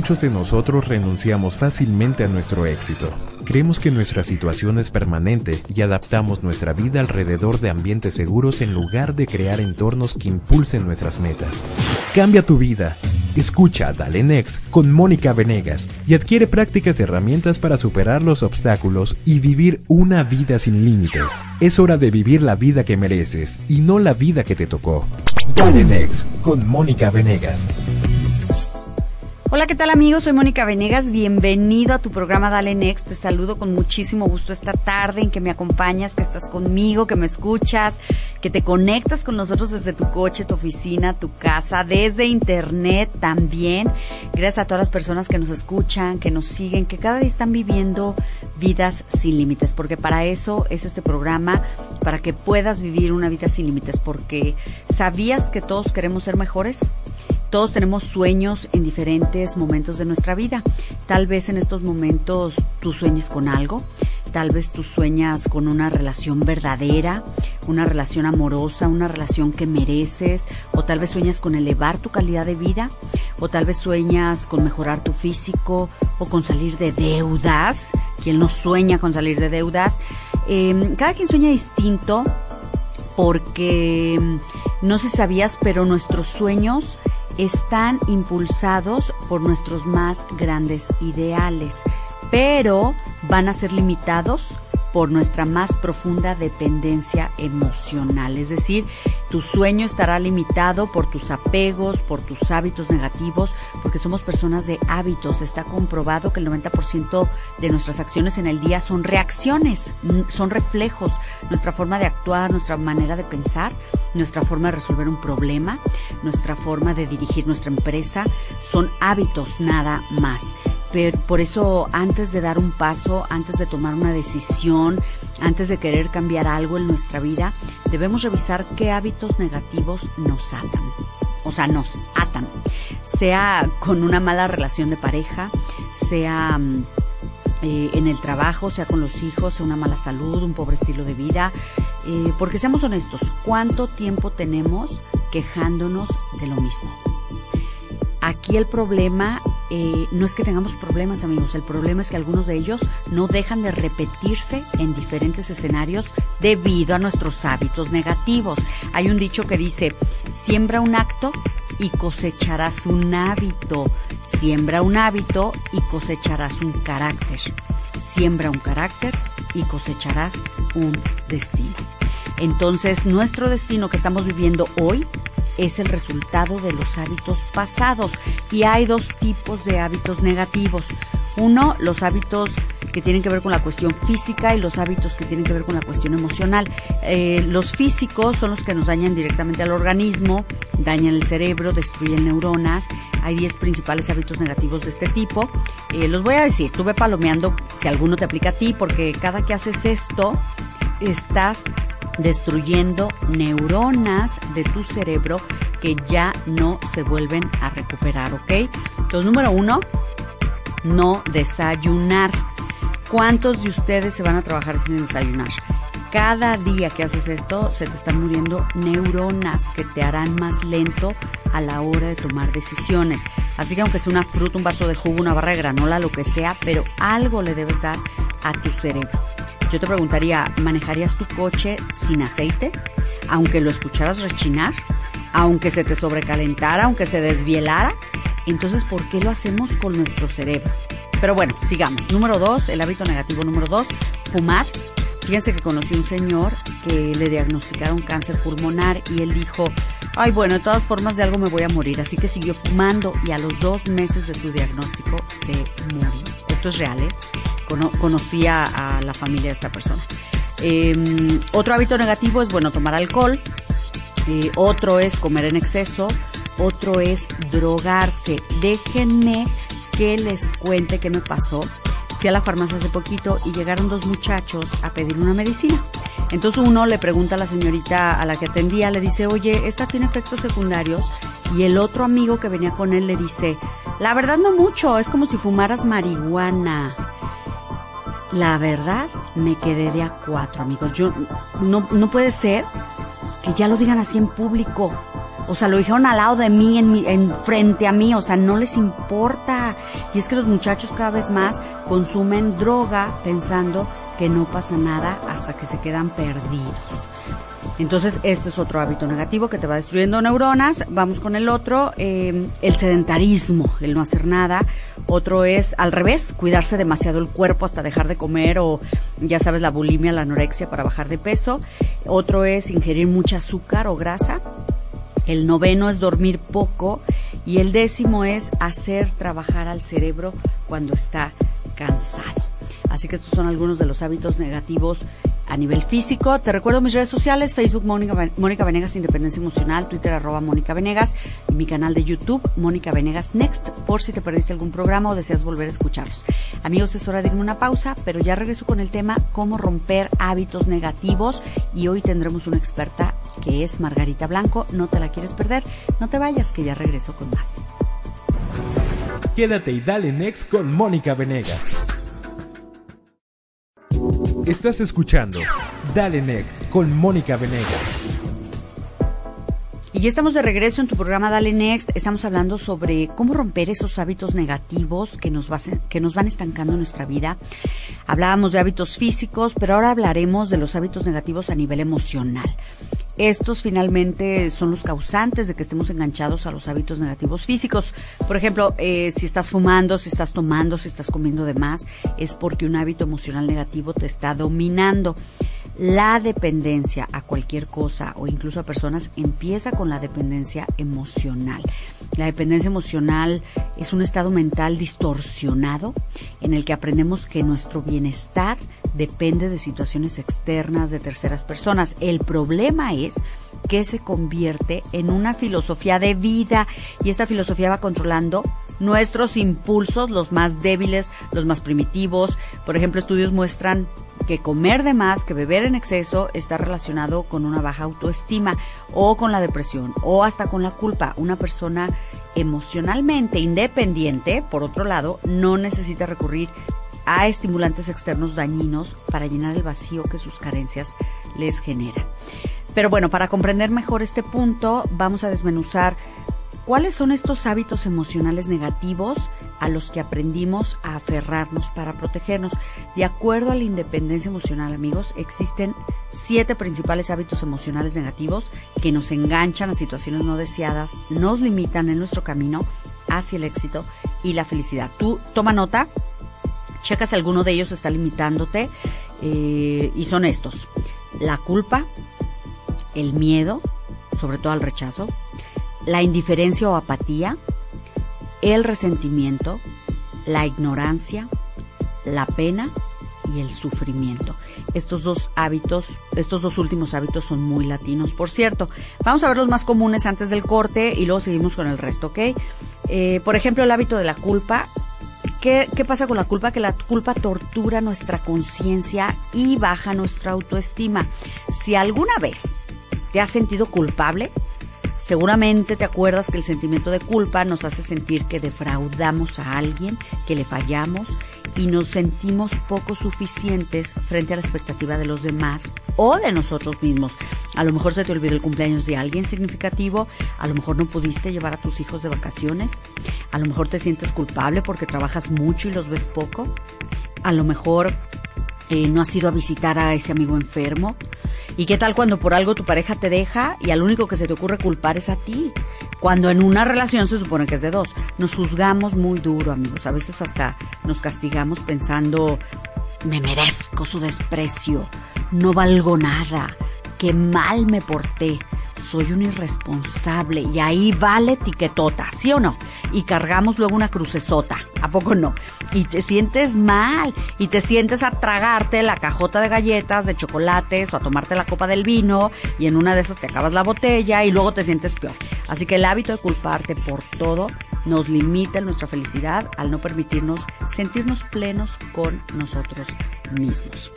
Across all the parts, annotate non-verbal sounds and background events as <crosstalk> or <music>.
Muchos de nosotros renunciamos fácilmente a nuestro éxito. Creemos que nuestra situación es permanente y adaptamos nuestra vida alrededor de ambientes seguros en lugar de crear entornos que impulsen nuestras metas. Cambia tu vida. Escucha Dale Next con Mónica Venegas y adquiere prácticas y herramientas para superar los obstáculos y vivir una vida sin límites. Es hora de vivir la vida que mereces y no la vida que te tocó. Dale Next con Mónica Venegas. Hola, ¿qué tal amigos? Soy Mónica Venegas, bienvenido a tu programa Dale Next. Te saludo con muchísimo gusto esta tarde en que me acompañas, que estás conmigo, que me escuchas, que te conectas con nosotros desde tu coche, tu oficina, tu casa, desde internet también. Gracias a todas las personas que nos escuchan, que nos siguen, que cada día están viviendo vidas sin límites, porque para eso es este programa, para que puedas vivir una vida sin límites, porque ¿sabías que todos queremos ser mejores? Todos tenemos sueños en diferentes momentos de nuestra vida. Tal vez en estos momentos tú sueñes con algo, tal vez tú sueñas con una relación verdadera, una relación amorosa, una relación que mereces, o tal vez sueñas con elevar tu calidad de vida, o tal vez sueñas con mejorar tu físico, o con salir de deudas. ¿Quién no sueña con salir de deudas? Eh, cada quien sueña distinto porque no sé si sabías, pero nuestros sueños están impulsados por nuestros más grandes ideales, pero van a ser limitados por nuestra más profunda dependencia emocional. Es decir, tu sueño estará limitado por tus apegos, por tus hábitos negativos, porque somos personas de hábitos. Está comprobado que el 90% de nuestras acciones en el día son reacciones, son reflejos. Nuestra forma de actuar, nuestra manera de pensar, nuestra forma de resolver un problema, nuestra forma de dirigir nuestra empresa, son hábitos nada más. Pero por eso antes de dar un paso, antes de tomar una decisión, antes de querer cambiar algo en nuestra vida, debemos revisar qué hábitos negativos nos atan. O sea, nos atan. Sea con una mala relación de pareja, sea mm, eh, en el trabajo, sea con los hijos, sea una mala salud, un pobre estilo de vida. Porque seamos honestos, ¿cuánto tiempo tenemos quejándonos de lo mismo? Aquí el problema eh, no es que tengamos problemas, amigos. El problema es que algunos de ellos no dejan de repetirse en diferentes escenarios debido a nuestros hábitos negativos. Hay un dicho que dice, siembra un acto y cosecharás un hábito. Siembra un hábito y cosecharás un carácter. Siembra un carácter y cosecharás un destino. Entonces, nuestro destino que estamos viviendo hoy es el resultado de los hábitos pasados y hay dos tipos de hábitos negativos. Uno, los hábitos que tienen que ver con la cuestión física y los hábitos que tienen que ver con la cuestión emocional. Eh, los físicos son los que nos dañan directamente al organismo, dañan el cerebro, destruyen neuronas. Hay 10 principales hábitos negativos de este tipo. Eh, los voy a decir, tuve palomeando si alguno te aplica a ti, porque cada que haces esto, estás destruyendo neuronas de tu cerebro que ya no se vuelven a recuperar, ¿ok? Entonces, número uno, no desayunar. ¿Cuántos de ustedes se van a trabajar sin desayunar? Cada día que haces esto, se te están muriendo neuronas que te harán más lento a la hora de tomar decisiones. Así que aunque sea una fruta, un vaso de jugo, una barra de granola, lo que sea, pero algo le debes dar a tu cerebro. Yo te preguntaría, ¿manejarías tu coche sin aceite? Aunque lo escucharas rechinar, aunque se te sobrecalentara, aunque se desvielara. Entonces, ¿por qué lo hacemos con nuestro cerebro? Pero bueno, sigamos. Número dos, el hábito negativo número dos, fumar. Fíjense que conocí un señor que le diagnosticaron cáncer pulmonar y él dijo, ay bueno, de todas formas de algo me voy a morir. Así que siguió fumando y a los dos meses de su diagnóstico se murió. Esto es real, ¿eh? conocía a la familia de esta persona. otro hábito negativo es, bueno, tomar alcohol. otro es comer en exceso. otro es drogarse. Déjenme que les cuente qué me pasó. Fui a la farmacia hace poquito y llegaron dos muchachos a pedir una medicina. Entonces uno le pregunta a la señorita a la que atendía, le dice, oye, ¿esta tiene efectos secundarios? Y el otro amigo que venía con él le dice, la verdad no mucho, es como si fumaras marihuana. La verdad, me quedé de a cuatro, amigos. Yo, no, no puede ser que ya lo digan así en público. O sea, lo dijeron al lado de mí, en, mi, en frente a mí, o sea, no les importa. Y es que los muchachos cada vez más consumen droga pensando que no pasa nada hasta que se quedan perdidos. Entonces, este es otro hábito negativo que te va destruyendo neuronas. Vamos con el otro, eh, el sedentarismo, el no hacer nada. Otro es al revés, cuidarse demasiado el cuerpo hasta dejar de comer o ya sabes, la bulimia, la anorexia para bajar de peso. Otro es ingerir mucha azúcar o grasa. El noveno es dormir poco. Y el décimo es hacer trabajar al cerebro cuando está cansado. Así que estos son algunos de los hábitos negativos a nivel físico. Te recuerdo mis redes sociales, Facebook Mónica, Venegas Independencia Emocional, Twitter arroba Mónica Venegas y mi canal de YouTube Mónica Venegas Next por si te perdiste algún programa o deseas volver a escucharlos. Amigos, es hora de irme una pausa, pero ya regreso con el tema cómo romper hábitos negativos y hoy tendremos una experta que es Margarita Blanco. No te la quieres perder, no te vayas que ya regreso con más. Quédate y dale Next con Mónica Venegas. Estás escuchando Dale Next con Mónica Venegas. Y ya estamos de regreso en tu programa Dale Next. Estamos hablando sobre cómo romper esos hábitos negativos que nos, que nos van estancando en nuestra vida. Hablábamos de hábitos físicos, pero ahora hablaremos de los hábitos negativos a nivel emocional. Estos finalmente son los causantes de que estemos enganchados a los hábitos negativos físicos. Por ejemplo, eh, si estás fumando, si estás tomando, si estás comiendo de más, es porque un hábito emocional negativo te está dominando. La dependencia a cualquier cosa o incluso a personas empieza con la dependencia emocional. La dependencia emocional es un estado mental distorsionado en el que aprendemos que nuestro bienestar depende de situaciones externas de terceras personas. El problema es que se convierte en una filosofía de vida y esta filosofía va controlando nuestros impulsos, los más débiles, los más primitivos. Por ejemplo, estudios muestran que comer de más, que beber en exceso está relacionado con una baja autoestima o con la depresión o hasta con la culpa. Una persona emocionalmente independiente, por otro lado, no necesita recurrir a estimulantes externos dañinos para llenar el vacío que sus carencias les generan. Pero bueno, para comprender mejor este punto, vamos a desmenuzar ¿Cuáles son estos hábitos emocionales negativos a los que aprendimos a aferrarnos para protegernos? De acuerdo a la independencia emocional, amigos, existen siete principales hábitos emocionales negativos que nos enganchan a situaciones no deseadas, nos limitan en nuestro camino hacia el éxito y la felicidad. Tú toma nota, checa si alguno de ellos está limitándote eh, y son estos. La culpa, el miedo, sobre todo al rechazo, la indiferencia o apatía, el resentimiento, la ignorancia, la pena y el sufrimiento. Estos dos hábitos, estos dos últimos hábitos son muy latinos, por cierto. Vamos a ver los más comunes antes del corte y luego seguimos con el resto, ¿ok? Eh, por ejemplo, el hábito de la culpa. ¿Qué, ¿Qué pasa con la culpa? Que la culpa tortura nuestra conciencia y baja nuestra autoestima. Si alguna vez te has sentido culpable, Seguramente te acuerdas que el sentimiento de culpa nos hace sentir que defraudamos a alguien, que le fallamos y nos sentimos poco suficientes frente a la expectativa de los demás o de nosotros mismos. A lo mejor se te olvidó el cumpleaños de alguien significativo, a lo mejor no pudiste llevar a tus hijos de vacaciones, a lo mejor te sientes culpable porque trabajas mucho y los ves poco, a lo mejor eh, no has ido a visitar a ese amigo enfermo, ¿Y qué tal cuando por algo tu pareja te deja y al único que se te ocurre culpar es a ti? Cuando en una relación se supone que es de dos. Nos juzgamos muy duro, amigos. A veces hasta nos castigamos pensando, me merezco su desprecio, no valgo nada, qué mal me porté. Soy un irresponsable y ahí va la etiquetota, ¿sí o no? Y cargamos luego una crucesota, ¿a poco no? Y te sientes mal y te sientes a tragarte la cajota de galletas, de chocolates o a tomarte la copa del vino y en una de esas te acabas la botella y luego te sientes peor. Así que el hábito de culparte por todo nos limita en nuestra felicidad al no permitirnos sentirnos plenos con nosotros mismos.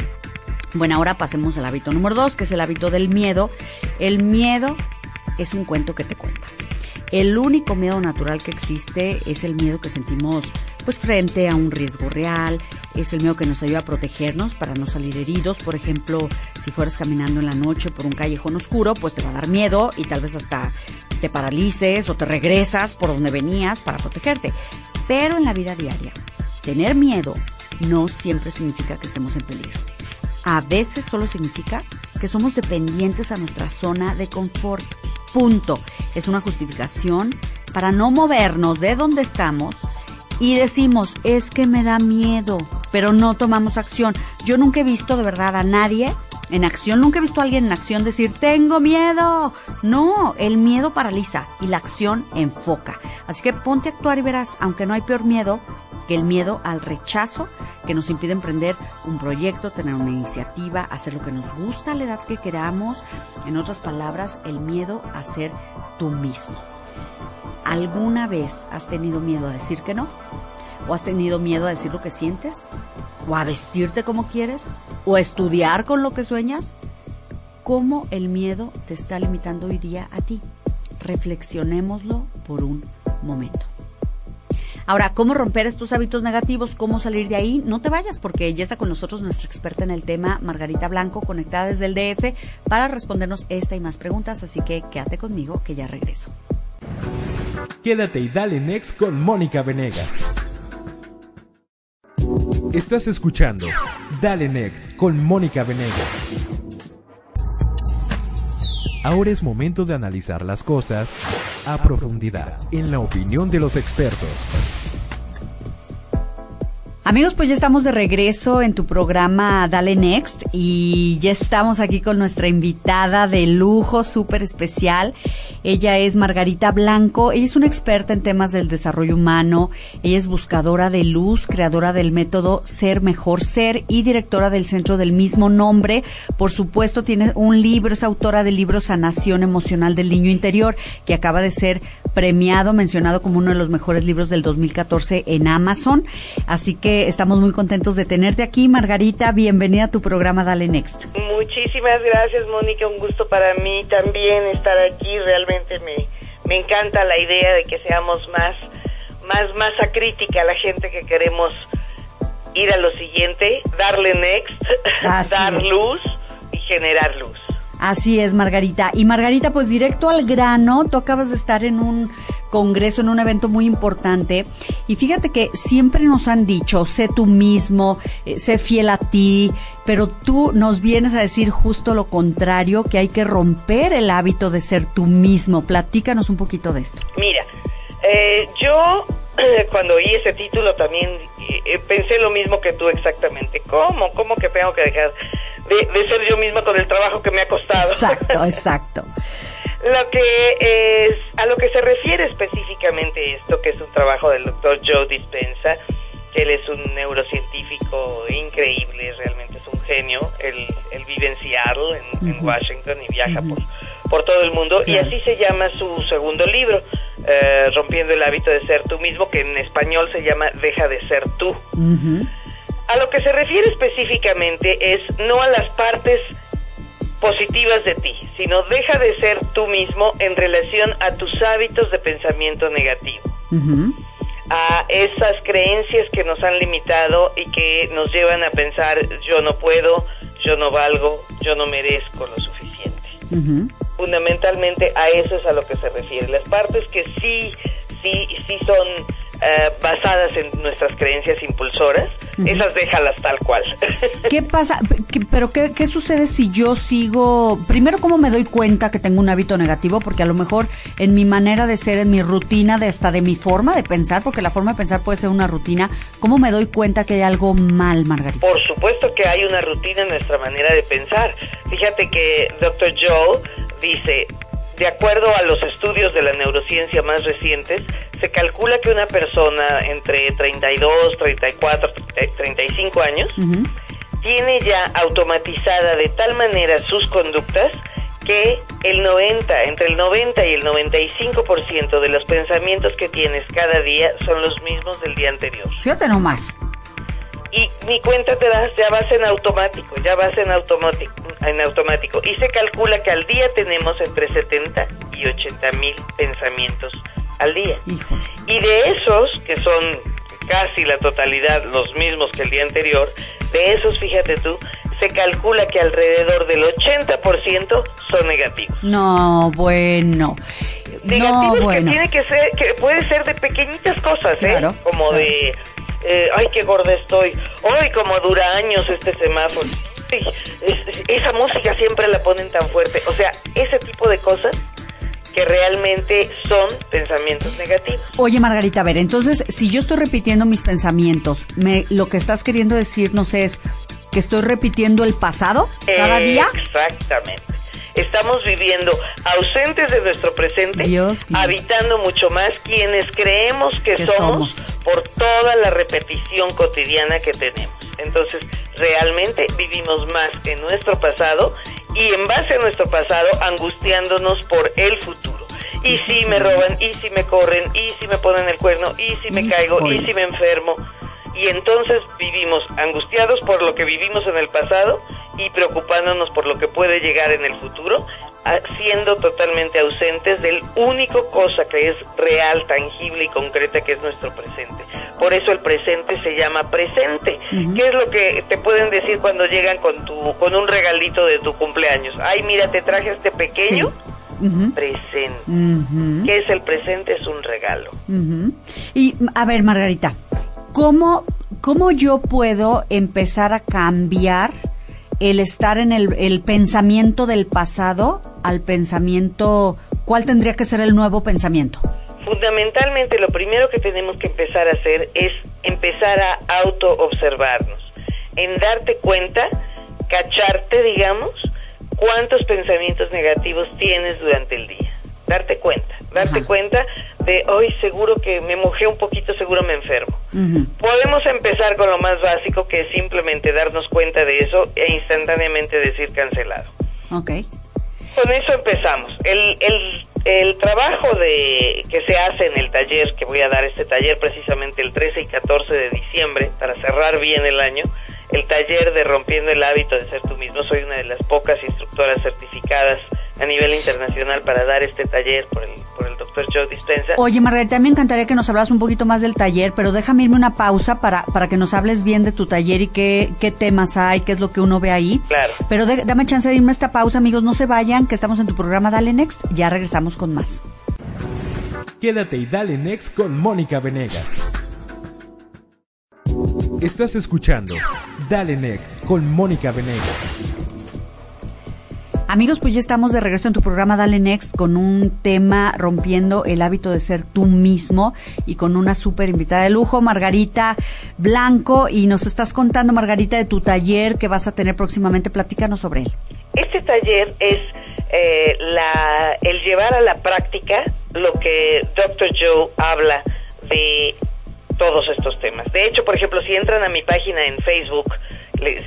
Bueno, ahora pasemos al hábito número dos, que es el hábito del miedo. El miedo es un cuento que te cuentas. El único miedo natural que existe es el miedo que sentimos pues frente a un riesgo real, es el miedo que nos ayuda a protegernos para no salir heridos. Por ejemplo, si fueras caminando en la noche por un callejón oscuro, pues te va a dar miedo y tal vez hasta te paralices o te regresas por donde venías para protegerte. Pero en la vida diaria, tener miedo no siempre significa que estemos en peligro a veces solo significa que somos dependientes a nuestra zona de confort. Punto. Es una justificación para no movernos de donde estamos y decimos, es que me da miedo, pero no tomamos acción. Yo nunca he visto de verdad a nadie en acción, nunca he visto a alguien en acción decir, tengo miedo. No, el miedo paraliza y la acción enfoca. Así que ponte a actuar y verás, aunque no hay peor miedo que el miedo al rechazo que nos impide emprender un proyecto, tener una iniciativa, hacer lo que nos gusta a la edad que queramos. En otras palabras, el miedo a ser tú mismo. ¿Alguna vez has tenido miedo a decir que no? ¿O has tenido miedo a decir lo que sientes? ¿O a vestirte como quieres? ¿O estudiar con lo que sueñas? ¿Cómo el miedo te está limitando hoy día a ti? Reflexionémoslo por un momento. Ahora, ¿cómo romper estos hábitos negativos? ¿Cómo salir de ahí? No te vayas porque ya está con nosotros nuestra experta en el tema, Margarita Blanco, conectada desde el DF, para respondernos esta y más preguntas. Así que quédate conmigo que ya regreso. Quédate y dale next con Mónica Venegas. Estás escuchando Dale Next con Mónica Venegas. Ahora es momento de analizar las cosas a profundidad, en la opinión de los expertos. Amigos, pues ya estamos de regreso en tu programa Dale Next y ya estamos aquí con nuestra invitada de lujo súper especial. Ella es Margarita Blanco, ella es una experta en temas del desarrollo humano, ella es buscadora de luz, creadora del método Ser Mejor Ser y directora del centro del mismo nombre. Por supuesto, tiene un libro, es autora del libro Sanación Emocional del Niño Interior, que acaba de ser premiado, mencionado como uno de los mejores libros del 2014 en Amazon. Así que estamos muy contentos de tenerte aquí. Margarita, bienvenida a tu programa Dale Next. Muchísimas gracias, Mónica. Un gusto para mí también estar aquí. Realmente me, me encanta la idea de que seamos más, más masa crítica a la gente que queremos ir a lo siguiente, darle next, <laughs> dar luz y generar luz. Así es, Margarita. Y Margarita, pues directo al grano, tú acabas de estar en un congreso, en un evento muy importante. Y fíjate que siempre nos han dicho, sé tú mismo, eh, sé fiel a ti, pero tú nos vienes a decir justo lo contrario, que hay que romper el hábito de ser tú mismo. Platícanos un poquito de esto. Mira, eh, yo <clears throat> cuando oí ese título también eh, pensé lo mismo que tú exactamente. ¿Cómo? ¿Cómo que tengo que dejar de, ser yo misma con el trabajo que me ha costado. Exacto, <laughs> exacto. lo que es, a lo que se refiere específicamente esto, que es un trabajo del doctor Joe Dispensa, que él es un neurocientífico increíble, realmente es un genio, él, él vive en Seattle, en, Washington, y viaja por, por todo el mundo, y así se llama su segundo libro, eh, Rompiendo el hábito de ser tú mismo, que en español se llama Deja de ser tú. A lo que se refiere específicamente es no a las partes positivas de ti, sino deja de ser tú mismo en relación a tus hábitos de pensamiento negativo, a esas creencias que nos han limitado y que nos llevan a pensar yo no puedo, yo no valgo, yo no merezco lo suficiente. Fundamentalmente a eso es a lo que se refiere. Las partes que sí, sí, sí son eh, basadas en nuestras creencias impulsoras, esas déjalas tal cual. <laughs> ¿Qué pasa? ¿Pero qué, qué, sucede si yo sigo? Primero, ¿cómo me doy cuenta que tengo un hábito negativo? Porque a lo mejor en mi manera de ser, en mi rutina, de hasta de mi forma de pensar, porque la forma de pensar puede ser una rutina, ¿cómo me doy cuenta que hay algo mal, Margarita? Por supuesto que hay una rutina en nuestra manera de pensar. Fíjate que Dr. Joe dice, de acuerdo a los estudios de la neurociencia más recientes, se calcula que una persona entre 32, 34, 35 años tiene ya automatizada de tal manera sus conductas que el 90, entre el 90 y el 95% de los pensamientos que tienes cada día son los mismos del día anterior. Fíjate nomás. Y mi cuenta te das, ya vas en automático, ya vas en automático, en automático. Y se calcula que al día tenemos entre 70 y 80 mil pensamientos al día. Y de esos, que son casi la totalidad los mismos que el día anterior, de esos, fíjate tú, se calcula que alrededor del 80% son negativos. No, bueno. Negativos no, bueno. que tiene que ser, que puede ser de pequeñitas cosas, ¿eh? Como de, eh, ay, qué gorda estoy. Ay, como dura años este semáforo. esa música siempre la ponen tan fuerte. O sea, ese tipo de cosas que realmente son pensamientos negativos. Oye, Margarita, a ver, entonces, si yo estoy repitiendo mis pensamientos, me, lo que estás queriendo decirnos es que estoy repitiendo el pasado cada día. Exactamente. Estamos viviendo ausentes de nuestro presente, habitando mucho más quienes creemos que, somos, por toda la repetición cotidiana que tenemos. Entonces, realmente vivimos más en nuestro pasado y en base a nuestro pasado angustiándonos por el futuro. Y si me roban, y si me corren, y si me ponen el cuerno, y si me caigo, y si me enfermo. Y entonces vivimos angustiados por lo que vivimos en el pasado y preocupándonos por lo que puede llegar en el futuro, siendo totalmente ausentes del único cosa que es real, tangible y concreta que es nuestro presente. Por eso el presente se llama presente. ¿Qué es lo que te pueden decir cuando llegan con tu con un regalito de tu cumpleaños? Ay, mira, te traje este pequeño presente. ¿Qué es el presente? Es un regalo. Y a ver, Margarita, ¿cómo cómo yo puedo empezar a cambiar el estar en el, el pensamiento del pasado al pensamiento, ¿cuál tendría que ser el nuevo pensamiento? Fundamentalmente lo primero que tenemos que empezar a hacer es empezar a auto-observarnos, en darte cuenta, cacharte, digamos, cuántos pensamientos negativos tienes durante el día. Darte cuenta, darte cuenta de hoy seguro que me mojé un poquito, seguro me enfermo. Podemos empezar con lo más básico que es simplemente darnos cuenta de eso e instantáneamente decir cancelado. Okay. Con eso empezamos. El, el, el trabajo de que se hace en el taller, que voy a dar este taller precisamente el 13 y 14 de diciembre, para cerrar bien el año, el taller de Rompiendo el Hábito de Ser Tú Mismo. Soy una de las pocas instructoras certificadas a nivel internacional para dar este taller por el, por el doctor Joe Dispensa. Oye, Margarita, me encantaría que nos hablas un poquito más del taller, pero déjame irme una pausa para, para que nos hables bien de tu taller y qué, qué temas hay, qué es lo que uno ve ahí. Claro. Pero dame chance de irme a esta pausa, amigos, no se vayan, que estamos en tu programa Dale Next, ya regresamos con más. Quédate y dale next con Mónica Venegas. Estás escuchando Dale Next con Mónica Venegas. Amigos, pues ya estamos de regreso en tu programa Dale Next con un tema rompiendo el hábito de ser tú mismo y con una súper invitada de lujo, Margarita Blanco. Y nos estás contando, Margarita, de tu taller que vas a tener próximamente. Platícanos sobre él. Este taller es eh, la, el llevar a la práctica lo que Dr. Joe habla de todos estos temas. De hecho, por ejemplo, si entran a mi página en Facebook,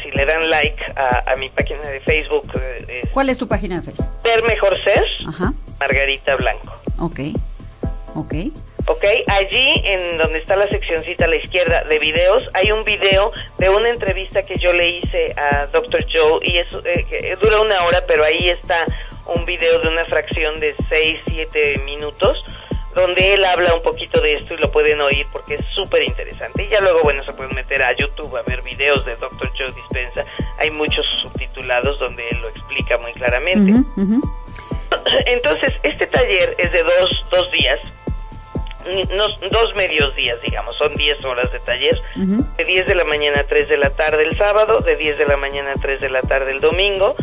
si le dan like a, mi página de Facebook. Eh, ¿Cuál es tu página de Facebook? Ser Mejor Ser, Margarita Blanco. Ok, ok. Ok, allí en donde está la seccioncita a la izquierda de videos, hay un video de una entrevista que yo le hice a Dr. Joe y eso eh, dura una hora, pero ahí está un video de una fracción de 6, 7 minutos donde él habla un poquito de esto y lo pueden oír porque es súper interesante. Y ya luego, bueno, se pueden meter a YouTube a ver videos de Dr. Joe Dispensa. Hay muchos subtitulados donde él lo explica muy claramente. <clears throat> Entonces, este taller es de dos, dos días, dos medios días, digamos, son 10 horas de taller, de 10 de la mañana a 3 de la tarde el sábado, de 10 de la mañana a 3 de la tarde el domingo.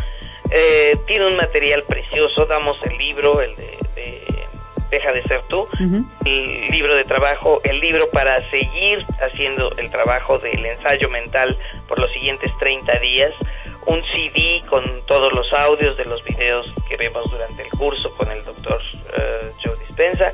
Eh, tiene un material precioso, damos el libro, el de Deja de ser tú, el libro de trabajo, el libro para seguir haciendo el trabajo del ensayo mental por los siguientes 30 días, un CD con todos los audios de los videos que vemos durante el curso con el doctor eh, Joe Dispensa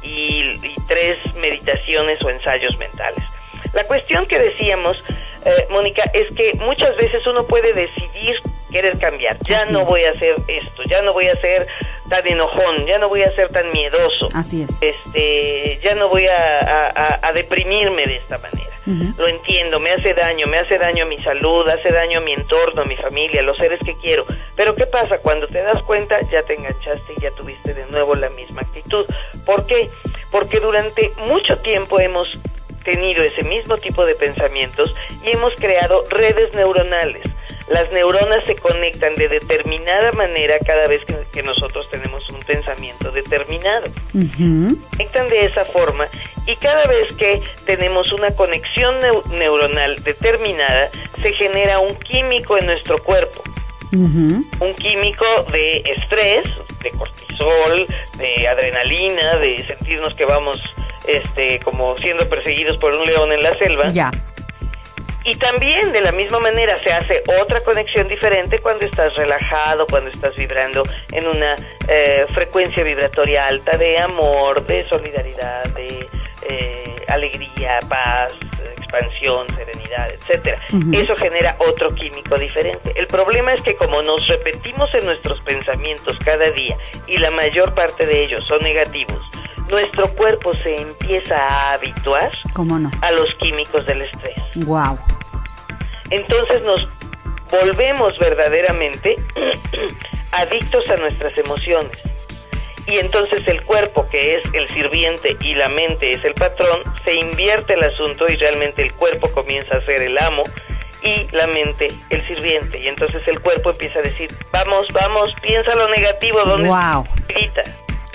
y, tres meditaciones o ensayos mentales. La cuestión que decíamos, eh, Mónica, es que muchas veces uno puede decidir querer cambiar. Ya no voy a hacer esto, ya no voy a ser tan enojón, ya no voy a ser tan miedoso. Así es. Este, ya no voy a, a, deprimirme de esta manera. Lo entiendo, me hace daño, me hace daño a mi salud, hace daño a mi entorno, a mi familia, a los seres que quiero. Pero ¿qué pasa? Cuando te das cuenta, ya te enganchaste y ya tuviste de nuevo la misma actitud. ¿Por qué? Porque durante mucho tiempo hemos tenido ese mismo tipo de pensamientos y hemos creado redes neuronales las neuronas se conectan de determinada manera cada vez que, nosotros tenemos un pensamiento determinado. Conectan de esa forma y cada vez que tenemos una conexión neuronal determinada, se genera un químico en nuestro cuerpo. Un químico de estrés, de cortisol, de adrenalina, de sentirnos que vamos este como siendo perseguidos por un león en la selva. Ya. Y también de la misma manera se hace otra conexión diferente cuando estás relajado, cuando estás vibrando en una eh, frecuencia vibratoria alta de amor, de solidaridad, de eh, alegría, paz, expansión, serenidad, etcétera. Eso genera otro químico diferente. El problema es que como nos repetimos en nuestros pensamientos cada día y la mayor parte de ellos son negativos, nuestro cuerpo se empieza a habituar a los químicos del estrés. Wow. Entonces nos volvemos verdaderamente <clears throat> adictos a nuestras emociones. Y entonces el cuerpo, que es el sirviente, y la mente es el patrón, se invierte el asunto y realmente el cuerpo comienza a ser el amo y la mente el sirviente. Y entonces el cuerpo empieza a decir, vamos, vamos, piensa lo negativo, ¿dónde wow. grita?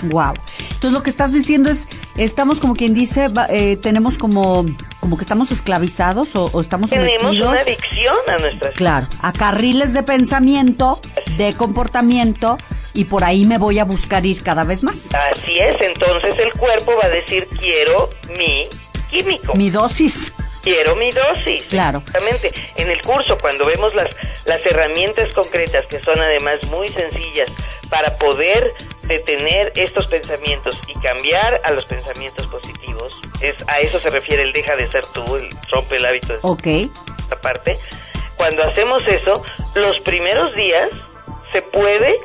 Wow. Entonces lo que estás diciendo es, estamos como quien dice, eh, tenemos como, como que estamos esclavizados o, estamos Tenemos una adicción a nuestras Claro, a carriles de pensamiento, de comportamiento y por ahí me voy a buscar ir cada vez más. Así es, entonces el cuerpo va a decir quiero mi químico. Mi dosis. Quiero mi dosis. Claro. Exactamente. En el curso, cuando vemos las, las herramientas concretas, que son además muy sencillas, para poder detener estos pensamientos y cambiar a los pensamientos positivos, es a eso se refiere el deja de ser tú, el rompe el hábito de Ok. esta parte. Cuando hacemos eso, los primeros días se puede,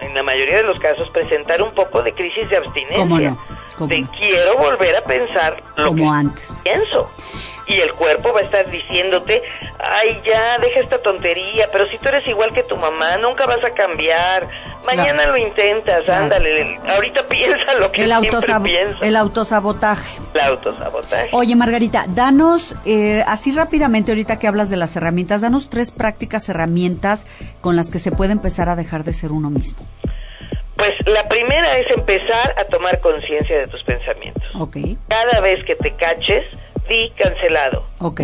en, la mayoría de los casos, presentar un poco de crisis de abstinencia. ¿Cómo no? de quiero volver a pensar lo Como que antes. pienso y el cuerpo va a estar diciéndote, ay ya, deja esta tontería, pero si tú eres igual que tu mamá, nunca vas a cambiar, mañana lo intentas, ándale, ahorita <laughs> piensa lo que el piensa. El autosabotaje. El autosabotaje. Oye, Margarita, danos, eh, así rápidamente, ahorita que hablas de las herramientas, danos tres prácticas herramientas con las que se puede empezar a dejar de ser uno mismo. Pues la primera es empezar a tomar conciencia de tus pensamientos. Ok. Cada vez que te caches, di cancelado. Ok.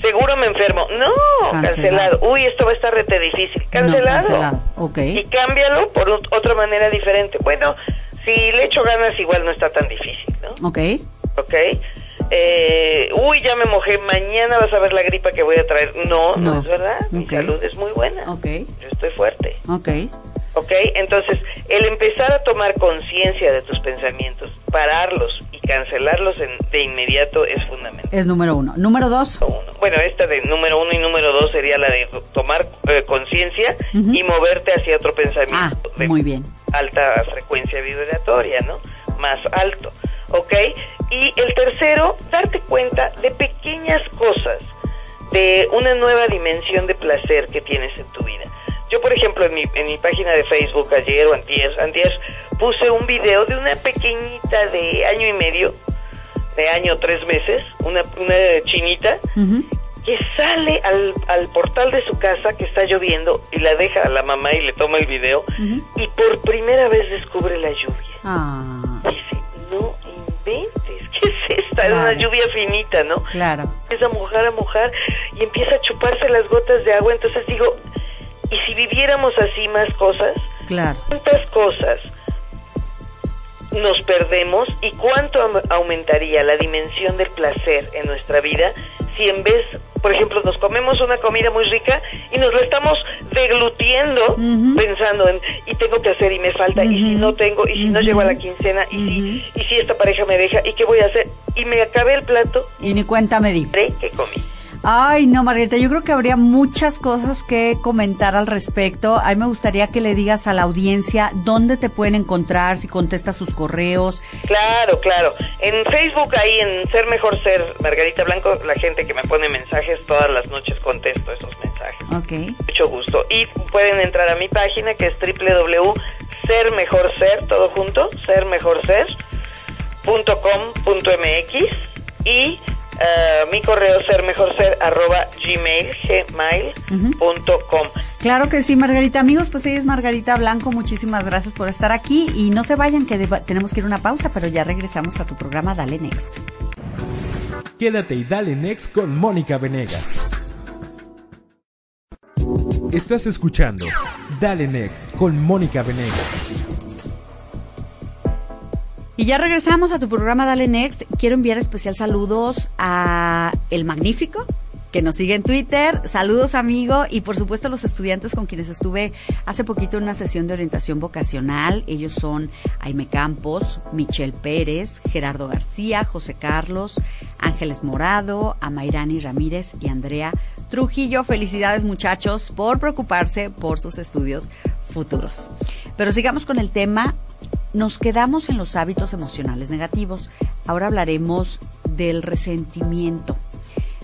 Seguro me enfermo. No, cancelado. Uy, esto va a estar rete difícil. Cancelado. cancelado. Ok. Y cámbialo por otra manera diferente. Bueno, si le echo ganas, igual no está tan difícil, ¿no? Ok. Ok. Eh, uy, ya me mojé, mañana vas a ver la gripa que voy a traer. No, no, es verdad. Mi salud es muy buena. Ok. Yo estoy fuerte. Ok. ¿Ok? Entonces, el empezar a tomar conciencia de tus pensamientos, pararlos y cancelarlos de inmediato es fundamental. Es número uno. Número dos. Bueno, esta de número uno y número dos sería la de tomar eh, conciencia y moverte hacia otro pensamiento. Ah, de muy bien. Alta frecuencia vibratoria, ¿no? Más alto. ¿Ok? Y el tercero, darte cuenta de pequeñas cosas, de una nueva dimensión de placer que tienes en tu vida. Yo, por ejemplo, en mi, en mi página de Facebook ayer o antier, antier, puse un video de una pequeñita de año y medio, de año tres meses, una, una chinita, que sale al, al portal de su casa que está lloviendo y la deja a la mamá y le toma el video y por primera vez descubre la lluvia. Ah. Dice, no inventes, <laughs> ¿qué es esta? Era una lluvia finita, ¿no? Claro. Empieza a mojar, a mojar y empieza a chuparse las gotas de agua, entonces digo, ¿y si viviéramos así más cosas? Claro. ¿Cuántas cosas nos perdemos y cuánto aumentaría la dimensión del placer en nuestra vida si en vez, por ejemplo, nos comemos una comida muy rica y nos la estamos deglutiendo pensando en, y tengo que hacer y me falta, y si no tengo, y si no llego a la quincena, y, si, y si esta pareja me deja, y qué voy a hacer, y me acabé el plato. Y ni cuenta me di. que comí. Ay, no, Margarita, yo creo que habría muchas cosas que comentar al respecto. A mí me gustaría que le digas a la audiencia dónde te pueden encontrar, si contestas sus correos. Claro, claro. En Facebook, ahí en Ser Mejor Ser, Margarita Blanco, la gente que me pone mensajes todas las noches contesto esos mensajes. Ok. Mucho gusto. Y pueden entrar a mi página que es www.sermejorser, todo junto, sermejorser.com.mx y Uh, mi correo ser mejor ser arroba gmail, gmail.com. Claro que sí, Margarita. Amigos, pues ella es Margarita Blanco. Muchísimas gracias por estar aquí. Y no se vayan, que tenemos que ir a una pausa, pero ya regresamos a tu programa Dale Next. Quédate y dale Next con Mónica Venegas. Estás escuchando Dale Next con Mónica Venegas. Y ya regresamos a tu programa Dale Next. Quiero enviar especial saludos a El Magnífico, que nos sigue en Twitter. Saludos, amigo. Y por supuesto, a los estudiantes con quienes estuve hace poquito en una sesión de orientación vocacional. Ellos son Aime Campos, Michelle Pérez, Gerardo García, José Carlos, Ángeles Morado, Amairani Ramírez y Andrea Trujillo. Felicidades, muchachos, por preocuparse por sus estudios futuros. Pero sigamos con el tema nos quedamos en los hábitos emocionales negativos. Ahora hablaremos del resentimiento.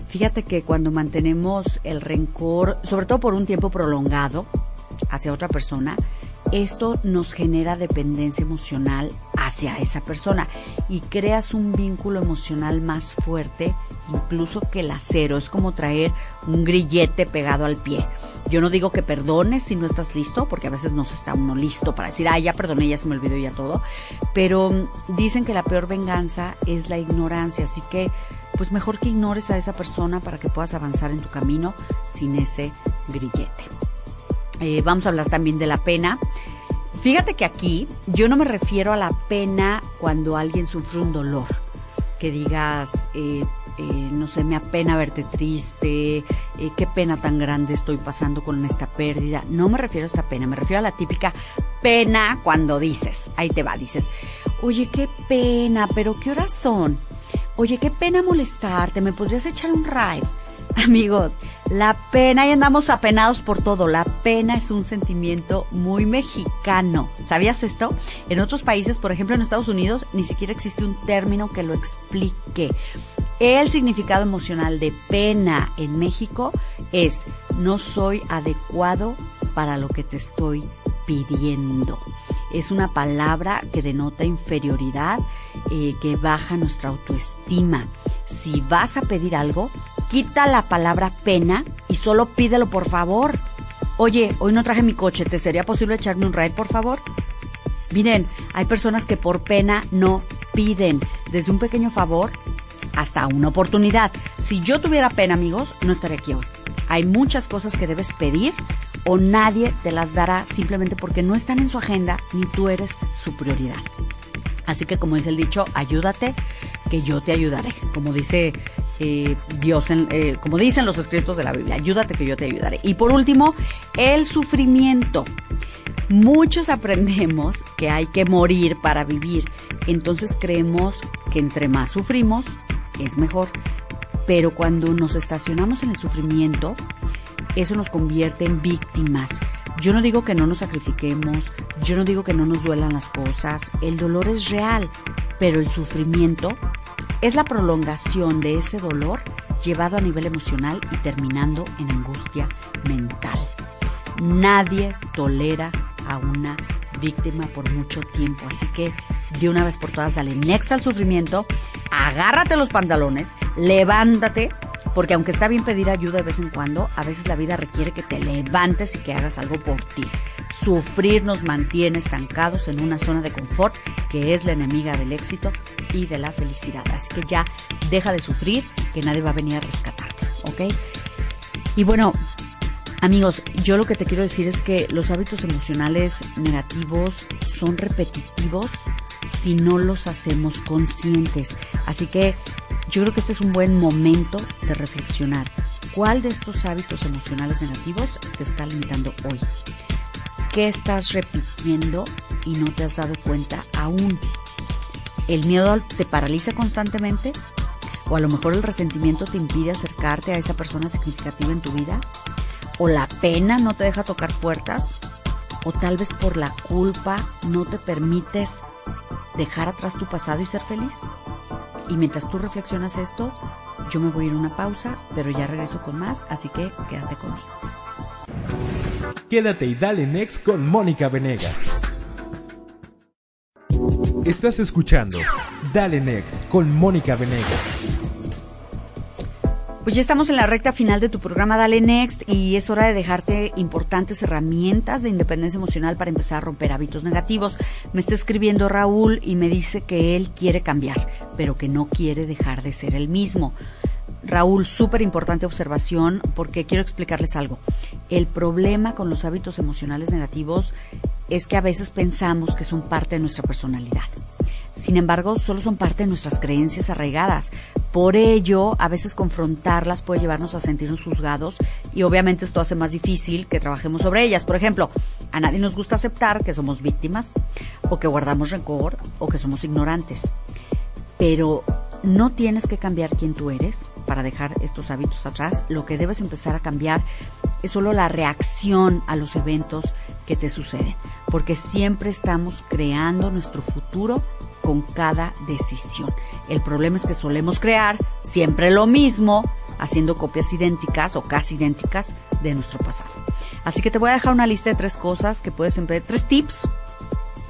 Fíjate que cuando mantenemos el rencor, sobre todo por un tiempo prolongado, hacia otra persona, esto nos genera dependencia emocional hacia esa persona y creas un vínculo emocional más fuerte incluso que el acero. Es como traer un grillete pegado al pie. Yo no digo que perdones si no estás listo, porque a veces no se está uno listo para decir, ah, ya perdoné, ya se me olvidó ya todo. Pero mm, dicen que la peor venganza es la ignorancia, así que pues mejor que ignores a esa persona para que puedas avanzar en tu camino sin ese grillete. Eh, vamos a hablar también de la pena. Fíjate que aquí yo no me refiero a la pena cuando alguien sufre un dolor, que digas, eh, eh, no sé, me apena verte triste, eh, qué pena tan grande estoy pasando con esta pérdida. No me refiero a esta pena, me refiero a la típica pena cuando dices, ahí te va, dices, oye, qué pena, pero ¿qué horas son? Oye, qué pena molestarte, ¿me podrías echar un ride? <laughs> Amigos, la pena, y andamos apenados por todo, la pena es un sentimiento muy mexicano. ¿Sabías esto? En otros países, por ejemplo en Estados Unidos, ni siquiera existe un término que lo explique. El significado emocional de pena en México es no soy adecuado para lo que te estoy pidiendo. Es una palabra que denota inferioridad, eh, que baja nuestra autoestima. Si vas a pedir algo, quita la palabra pena y solo pídelo por favor. Oye, hoy no traje mi coche, ¿te sería posible echarme un ride por favor? Miren, hay personas que por pena no piden. Desde un pequeño favor hasta una oportunidad. Si yo tuviera pena, amigos, no estaría aquí hoy. Hay muchas cosas que debes pedir o nadie te las dará simplemente porque no están en su agenda ni tú eres su prioridad. Así que como dice el dicho, ayúdate que yo te ayudaré. Como dice eh, Dios, eh, como dicen los escritos de la Biblia, ayúdate que yo te ayudaré. Y por último, el sufrimiento. Muchos aprendemos que hay que morir para vivir, entonces creemos que entre más sufrimos, es mejor. Pero cuando nos estacionamos en el sufrimiento, eso nos convierte en víctimas. Yo no digo que no nos sacrifiquemos, yo no digo que no nos duelan las cosas, el dolor es real, pero el sufrimiento es la prolongación de ese dolor llevado a nivel emocional y terminando en angustia mental. Nadie tolera a una víctima por mucho tiempo, así que de una vez por todas dale next al sufrimiento, agárrate los pantalones, levántate, porque aunque está bien pedir ayuda de vez en cuando, a veces la vida requiere que te levantes y que hagas algo por ti. Sufrir nos mantiene estancados en una zona de confort que es la enemiga del éxito y de la felicidad. Así que ya deja de sufrir, que nadie va a venir a rescatarte, ¿ok? Y bueno, amigos, yo lo que te quiero decir es que los hábitos emocionales negativos son repetitivos si no los hacemos conscientes. Así que yo creo que este es un buen momento de reflexionar. ¿Cuál de estos hábitos emocionales negativos te está limitando hoy? ¿Qué estás repitiendo y no te has dado cuenta aún? ¿El miedo te paraliza constantemente? ¿O a lo mejor el resentimiento te impide acercarte a esa persona significativa en tu vida? ¿O la pena no te deja tocar puertas? ¿O tal vez por la culpa no te permites dejar atrás tu pasado y ser feliz? Y mientras tú reflexionas esto, yo me voy a ir a una pausa, pero ya regreso con más, así que quédate conmigo. Quédate y dale next con Mónica Venegas. Estás escuchando Dale Next con Mónica Venegas. Pues ya estamos en la recta final de tu programa Dale Next y es hora de dejarte importantes herramientas de independencia emocional para empezar a romper hábitos negativos. Me está escribiendo Raúl y me dice que él quiere cambiar, pero que no quiere dejar de ser el mismo. Raúl, súper importante observación porque quiero explicarles algo. El problema con los hábitos emocionales negativos es que a veces pensamos que son parte de nuestra personalidad. Sin embargo, solo son parte de nuestras creencias arraigadas. Por ello, a veces confrontarlas puede llevarnos a sentirnos juzgados y obviamente esto hace más difícil que trabajemos sobre ellas. Por ejemplo, a nadie nos gusta aceptar que somos víctimas o que guardamos rencor o que somos ignorantes. Pero no tienes que cambiar quién tú eres para dejar estos hábitos atrás. Lo que debes empezar a cambiar es solo la reacción a los eventos que te suceden. Porque siempre estamos creando nuestro futuro con cada decisión. El problema es que solemos crear siempre lo mismo, haciendo copias idénticas o casi idénticas de nuestro pasado. Así que te voy a dejar una lista de tres cosas que puedes empezar, tres tips.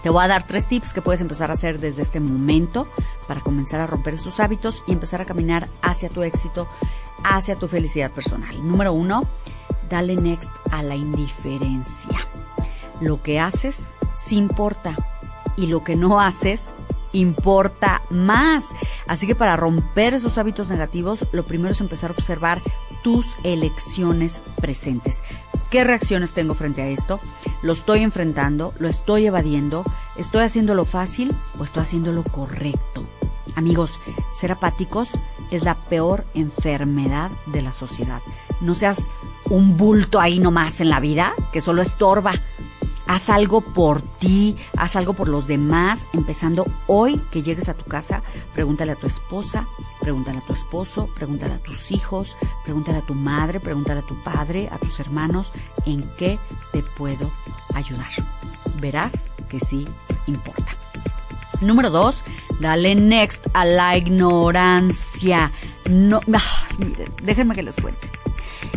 Te voy a dar tres tips que puedes empezar a hacer desde este momento para comenzar a romper estos hábitos y empezar a caminar hacia tu éxito, hacia tu felicidad personal. Número uno, dale next a la indiferencia. Lo que haces sí importa y lo que no haces importa más. Así que para romper esos hábitos negativos, lo primero es empezar a observar tus elecciones presentes. ¿Qué reacciones tengo frente a esto? ¿Lo estoy enfrentando? ¿Lo estoy evadiendo? ¿Estoy haciendo lo fácil o estoy haciendo lo correcto? Amigos, ser apáticos es la peor enfermedad de la sociedad. No seas un bulto ahí nomás en la vida que solo estorba. Haz algo por ti, haz algo por los demás, empezando hoy que llegues a tu casa, pregúntale a tu esposa, pregúntale a tu esposo, pregúntale a tus hijos, pregúntale a tu madre, pregúntale a tu padre, a tus hermanos, en qué te puedo ayudar. Verás que sí importa. Número dos, dale next a la ignorancia. No, ah, déjenme que les cuente.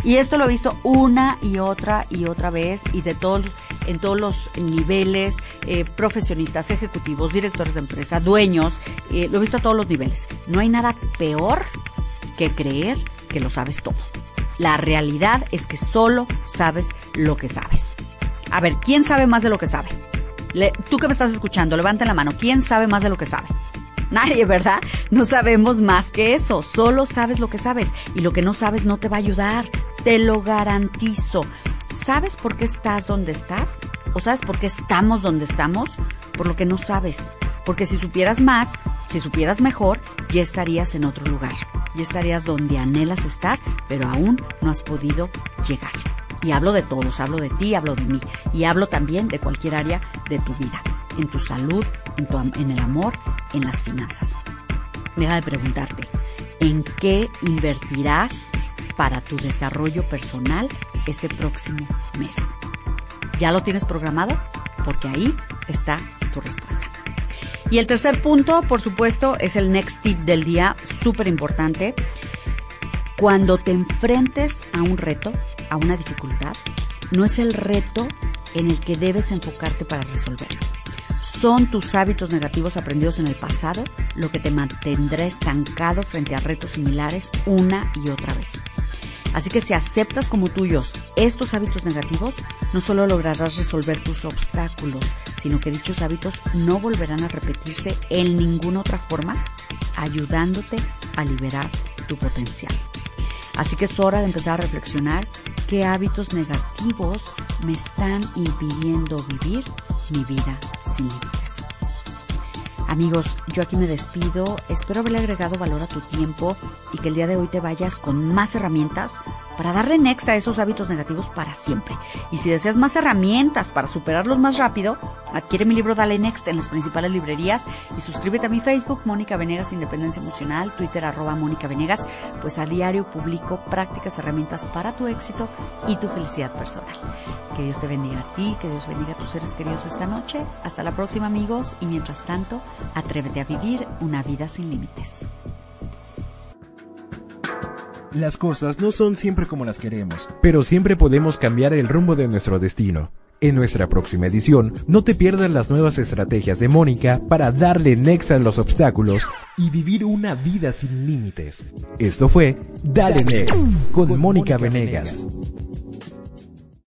Y esto lo he visto una y otra y otra vez y de todos en todos los niveles, eh, profesionistas, ejecutivos, directores de empresa, dueños, eh, lo he visto a todos los niveles. No hay nada peor que creer que lo sabes todo. La realidad es que solo sabes lo que sabes. A ver, ¿quién sabe más de lo que sabe? tú que me estás escuchando, levanta la mano. ¿Quién sabe más de lo que sabe? Nadie, ¿verdad? No sabemos más que eso. Solo sabes lo que sabes. Y lo que no sabes no te va a ayudar. Te lo garantizo. ¿Sabes por qué estás donde estás? ¿O sabes por qué estamos donde estamos? Por lo que no sabes. Porque si supieras más, si supieras mejor, ya estarías en otro lugar. Ya estarías donde anhelas estar, pero aún no has podido llegar. Y hablo de todos, hablo de ti, hablo de mí. Y hablo también de cualquier área de tu vida. En tu salud, en, tu, en el amor, en las finanzas. Deja de preguntarte, ¿en qué invertirás para tu desarrollo personal este próximo mes. ¿Ya lo tienes programado? Porque ahí está tu respuesta. Y el tercer punto, por supuesto, es el next tip del día, súper importante. Cuando te enfrentes a un reto, a una dificultad, no es el reto en el que debes enfocarte para resolverlo. Son tus hábitos negativos aprendidos en el pasado lo que te mantendrá estancado frente a retos similares una y otra vez. Así que si aceptas como tuyos estos hábitos negativos, no solo lograrás resolver tus obstáculos, sino que dichos hábitos no volverán a repetirse en ninguna otra forma, ayudándote a liberar tu potencial. Así que es hora de empezar a reflexionar qué hábitos negativos me están impidiendo vivir mi vida sin límites. Amigos, yo aquí me despido. Espero haberle agregado valor a tu tiempo y que el día de hoy te vayas con más herramientas para darle next a esos hábitos negativos para siempre. Y si deseas más herramientas para superarlos más rápido, adquiere mi libro Dale Next en las principales librerías y suscríbete a mi Facebook, Mónica Venegas Independencia Emocional, Twitter arroba Mónica Venegas, pues a diario publico prácticas, herramientas para tu éxito y tu felicidad personal. Que Dios te bendiga a ti, que Dios bendiga a tus seres queridos esta noche. Hasta la próxima amigos y mientras tanto, atrévete a vivir una vida sin límites. Las cosas no son siempre como las queremos, pero siempre podemos cambiar el rumbo de nuestro destino. En nuestra próxima edición, no te pierdas las nuevas estrategias de Mónica para darle next a los obstáculos y vivir una vida sin límites. Esto fue Dale Next con Mónica Venegas.